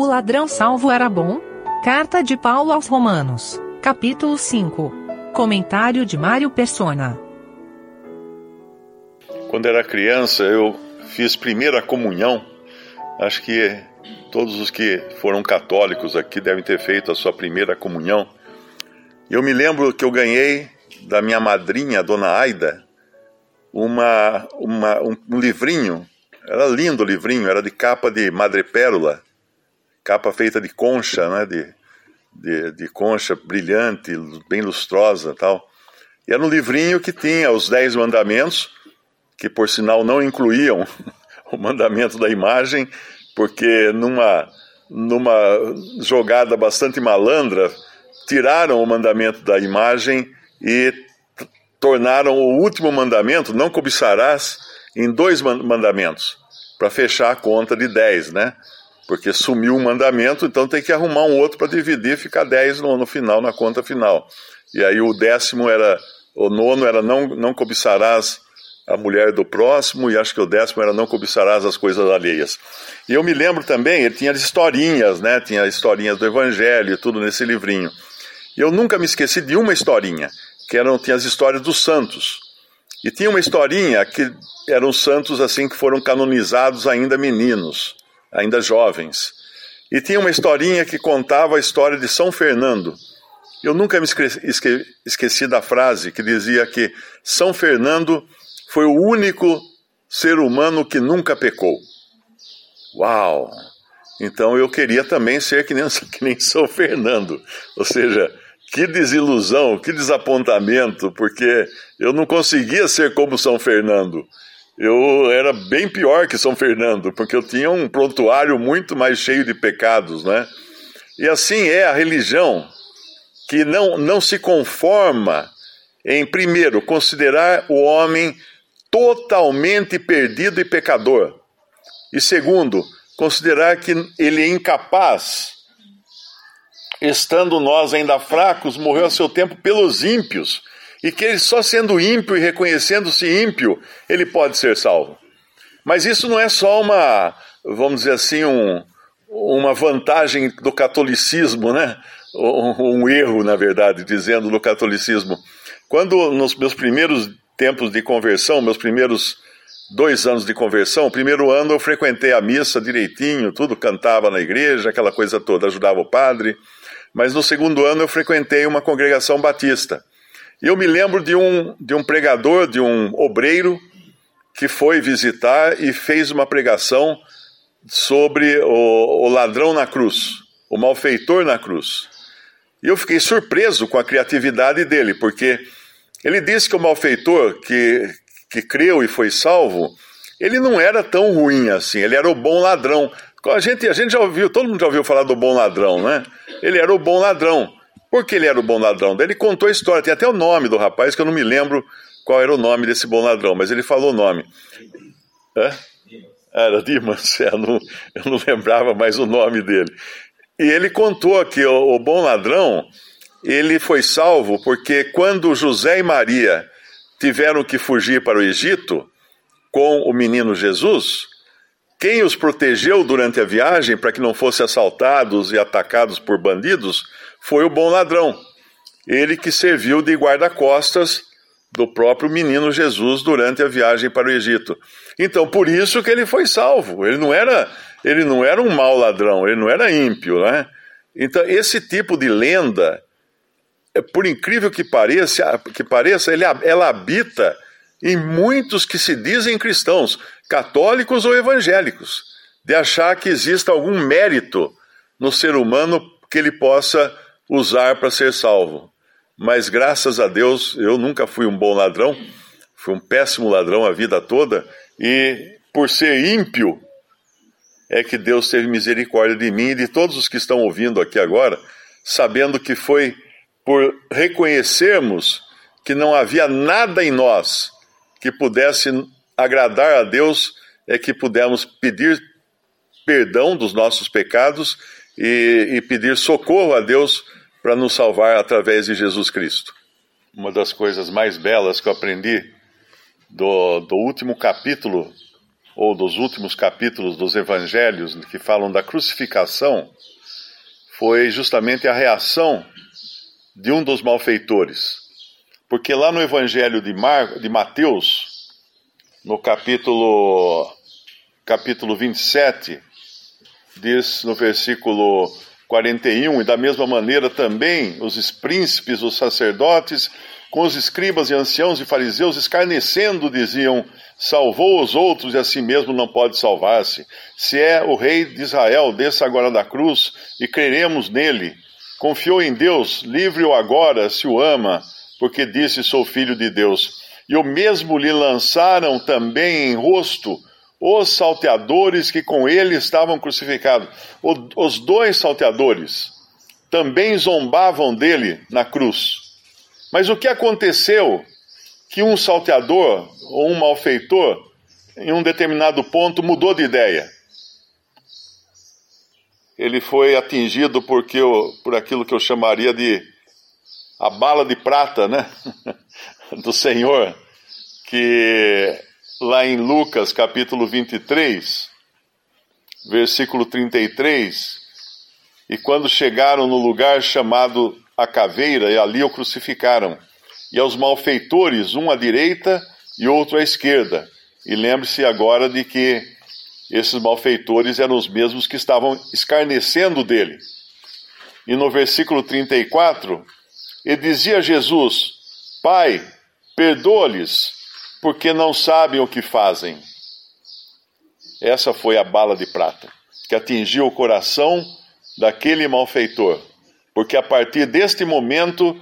O ladrão salvo era bom? Carta de Paulo aos Romanos, capítulo 5. Comentário de Mário Persona. Quando era criança, eu fiz primeira comunhão. Acho que todos os que foram católicos aqui devem ter feito a sua primeira comunhão. Eu me lembro que eu ganhei da minha madrinha, Dona Aida, uma, uma, um, um livrinho. Era lindo o livrinho, era de capa de madrepérola, capa feita de concha, né, de, de, de concha brilhante, bem lustrosa tal. E era um livrinho que tinha os Dez Mandamentos, que por sinal não incluíam o mandamento da imagem, porque numa, numa jogada bastante malandra, tiraram o mandamento da imagem e tornaram o último mandamento, não cobiçarás, em dois mandamentos, para fechar a conta de dez, né? Porque sumiu um mandamento, então tem que arrumar um outro para dividir, ficar dez no, no final, na conta final. E aí o décimo era, o nono era não, não cobiçarás a mulher do próximo, e acho que o décimo era não cobiçarás as coisas alheias. E eu me lembro também, ele tinha historinhas, né? Tinha historinhas do Evangelho e tudo nesse livrinho. E eu nunca me esqueci de uma historinha que eram, tinha as histórias dos santos. E tinha uma historinha que eram santos assim que foram canonizados ainda meninos, ainda jovens. E tinha uma historinha que contava a história de São Fernando. Eu nunca me esque esqueci da frase que dizia que São Fernando foi o único ser humano que nunca pecou. Uau! Então eu queria também ser que nem, que nem São Fernando. Ou seja, que desilusão, que desapontamento, porque eu não conseguia ser como São Fernando. Eu era bem pior que São Fernando, porque eu tinha um prontuário muito mais cheio de pecados, né? E assim é a religião, que não, não se conforma em, primeiro, considerar o homem totalmente perdido e pecador, e segundo, considerar que ele é incapaz estando nós ainda fracos, morreu a seu tempo pelos ímpios, e que ele só sendo ímpio e reconhecendo-se ímpio, ele pode ser salvo. Mas isso não é só uma, vamos dizer assim, um, uma vantagem do catolicismo, né? Um, um erro, na verdade, dizendo no catolicismo. Quando nos meus primeiros tempos de conversão, meus primeiros dois anos de conversão, o primeiro ano eu frequentei a missa direitinho, tudo, cantava na igreja, aquela coisa toda, ajudava o padre. Mas no segundo ano eu frequentei uma congregação batista. Eu me lembro de um, de um pregador, de um obreiro, que foi visitar e fez uma pregação sobre o, o ladrão na cruz, o malfeitor na cruz. E eu fiquei surpreso com a criatividade dele, porque ele disse que o malfeitor que, que creu e foi salvo, ele não era tão ruim assim, ele era o bom ladrão. A gente, a gente já ouviu, todo mundo já ouviu falar do bom ladrão, né? Ele era o bom ladrão. Por que ele era o bom ladrão? Ele contou a história, tem até o nome do rapaz, que eu não me lembro qual era o nome desse bom ladrão, mas ele falou o nome. Era Dimas, eu não, eu não lembrava mais o nome dele. E ele contou que o, o bom ladrão, ele foi salvo porque quando José e Maria tiveram que fugir para o Egito com o menino Jesus, quem os protegeu durante a viagem para que não fossem assaltados e atacados por bandidos foi o bom ladrão. Ele que serviu de guarda-costas do próprio menino Jesus durante a viagem para o Egito. Então, por isso que ele foi salvo. Ele não era, ele não era um mau ladrão, ele não era ímpio, né? Então, esse tipo de lenda, por incrível que pareça, que pareça ele, ela habita em muitos que se dizem cristãos, católicos ou evangélicos, de achar que exista algum mérito no ser humano que ele possa usar para ser salvo. Mas graças a Deus eu nunca fui um bom ladrão, fui um péssimo ladrão a vida toda, e por ser ímpio, é que Deus teve misericórdia de mim e de todos os que estão ouvindo aqui agora, sabendo que foi por reconhecermos que não havia nada em nós que pudesse agradar a Deus é que pudemos pedir perdão dos nossos pecados e, e pedir socorro a Deus para nos salvar através de Jesus Cristo. Uma das coisas mais belas que eu aprendi do, do último capítulo ou dos últimos capítulos dos evangelhos que falam da crucificação, foi justamente a reação de um dos malfeitores. Porque lá no evangelho de, Mar, de Mateus, no capítulo, capítulo 27, diz no versículo 41, e da mesma maneira também os príncipes, os sacerdotes, com os escribas e anciãos e fariseus, escarnecendo, diziam: Salvou os outros e a si mesmo não pode salvar-se. Se é o rei de Israel, desça agora da cruz e creremos nele. Confiou em Deus, livre-o agora, se o ama, porque disse: Sou filho de Deus. E o mesmo lhe lançaram também em rosto os salteadores que com ele estavam crucificados. os dois salteadores também zombavam dele na cruz. Mas o que aconteceu? Que um salteador ou um malfeitor, em um determinado ponto, mudou de ideia. Ele foi atingido porque eu, por aquilo que eu chamaria de a bala de prata, né? do Senhor, que lá em Lucas capítulo 23, versículo 33, e quando chegaram no lugar chamado a caveira, e ali o crucificaram, e aos malfeitores, um à direita e outro à esquerda. E lembre-se agora de que esses malfeitores eram os mesmos que estavam escarnecendo dele. E no versículo 34, ele dizia Jesus: Pai, perdoa-lhes, porque não sabem o que fazem. Essa foi a bala de prata que atingiu o coração daquele malfeitor, porque a partir deste momento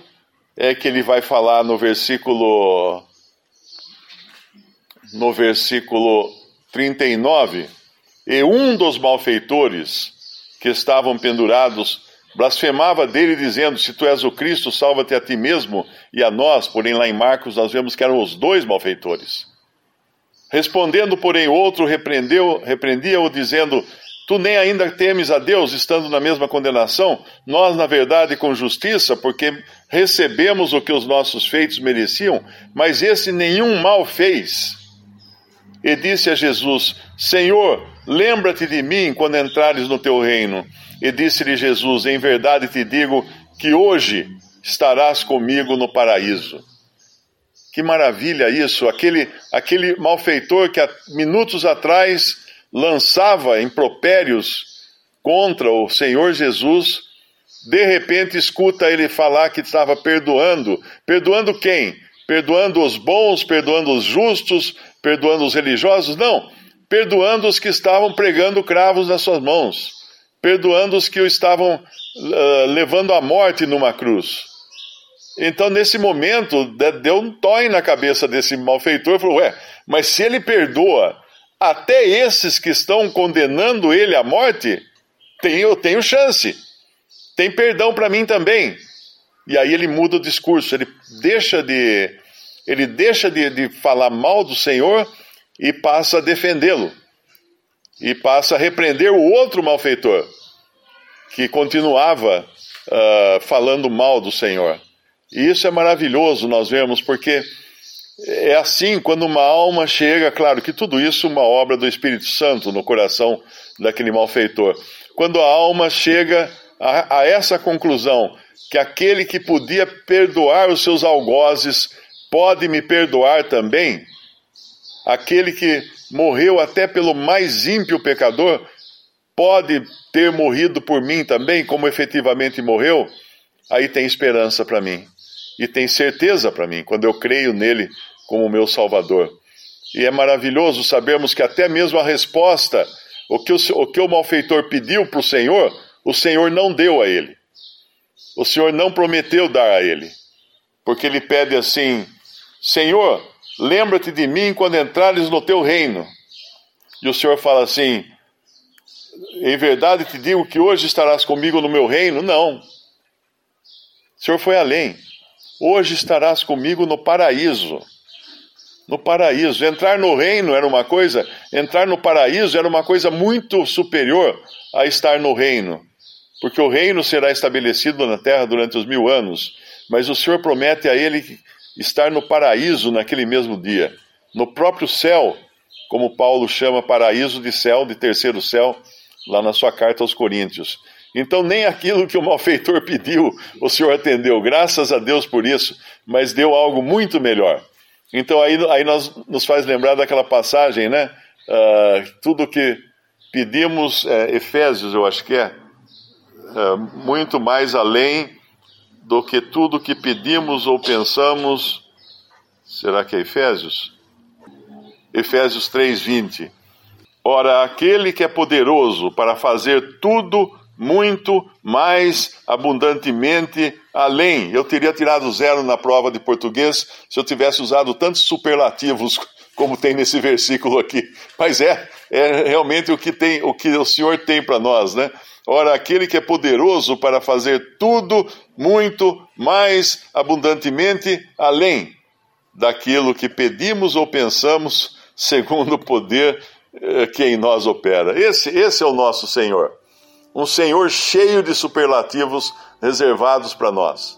é que ele vai falar no versículo no versículo 39, e um dos malfeitores que estavam pendurados blasfemava dele, dizendo: Se tu és o Cristo, salva-te a ti mesmo e a nós. Porém, lá em Marcos, nós vemos que eram os dois malfeitores. Respondendo, porém, outro repreendeu, repreendia-o, dizendo: Tu nem ainda temes a Deus, estando na mesma condenação? Nós, na verdade, com justiça, porque recebemos o que os nossos feitos mereciam, mas esse nenhum mal fez. E disse a Jesus: Senhor, lembra-te de mim quando entrares no teu reino. E disse-lhe Jesus: Em verdade te digo que hoje estarás comigo no paraíso. Que maravilha isso! Aquele, aquele malfeitor que há minutos atrás lançava impropérios contra o Senhor Jesus, de repente escuta ele falar que estava perdoando. Perdoando quem? Perdoando os bons, perdoando os justos, perdoando os religiosos? Não, perdoando os que estavam pregando cravos nas suas mãos perdoando os que o estavam uh, levando à morte numa cruz. Então, nesse momento, deu um toque na cabeça desse malfeitor e falou: Ué, mas se ele perdoa até esses que estão condenando ele à morte, tem, eu tenho chance, tem perdão para mim também. E aí ele muda o discurso, ele deixa de, ele deixa de, de falar mal do Senhor e passa a defendê-lo e passa a repreender o outro malfeitor, que continuava uh, falando mal do Senhor. E isso é maravilhoso nós vemos, porque é assim quando uma alma chega, claro que tudo isso é uma obra do Espírito Santo no coração daquele malfeitor. Quando a alma chega a, a essa conclusão, que aquele que podia perdoar os seus algozes pode me perdoar também, aquele que morreu até pelo mais ímpio pecador, pode ter morrido por mim também, como efetivamente morreu, aí tem esperança para mim. E tem certeza para mim, quando eu creio nele como meu Salvador. E é maravilhoso sabermos que até mesmo a resposta, o que o, o, que o malfeitor pediu para o Senhor, o Senhor não deu a ele. O Senhor não prometeu dar a ele. Porque ele pede assim: Senhor, Lembra-te de mim quando entrares no teu reino. E o Senhor fala assim: Em verdade te digo que hoje estarás comigo no meu reino. Não. O Senhor foi além. Hoje estarás comigo no paraíso. No paraíso. Entrar no reino era uma coisa, entrar no paraíso era uma coisa muito superior a estar no reino. Porque o reino será estabelecido na terra durante os mil anos. Mas o Senhor promete a ele estar no paraíso naquele mesmo dia, no próprio céu, como Paulo chama paraíso de céu, de terceiro céu, lá na sua carta aos Coríntios. Então, nem aquilo que o malfeitor pediu, o Senhor atendeu, graças a Deus por isso, mas deu algo muito melhor. Então, aí, aí nós, nos faz lembrar daquela passagem, né? Uh, tudo que pedimos, é, Efésios, eu acho que é, é, muito mais além do que tudo que pedimos ou pensamos. Será que é Efésios? Efésios 3:20. Ora, aquele que é poderoso para fazer tudo muito mais abundantemente além. Eu teria tirado zero na prova de português se eu tivesse usado tantos superlativos como tem nesse versículo aqui. Mas é, é realmente o que tem, o que o Senhor tem para nós, né? Ora, aquele que é poderoso para fazer tudo muito mais abundantemente além daquilo que pedimos ou pensamos, segundo o poder eh, que em nós opera. Esse, esse é o nosso Senhor. Um Senhor cheio de superlativos reservados para nós.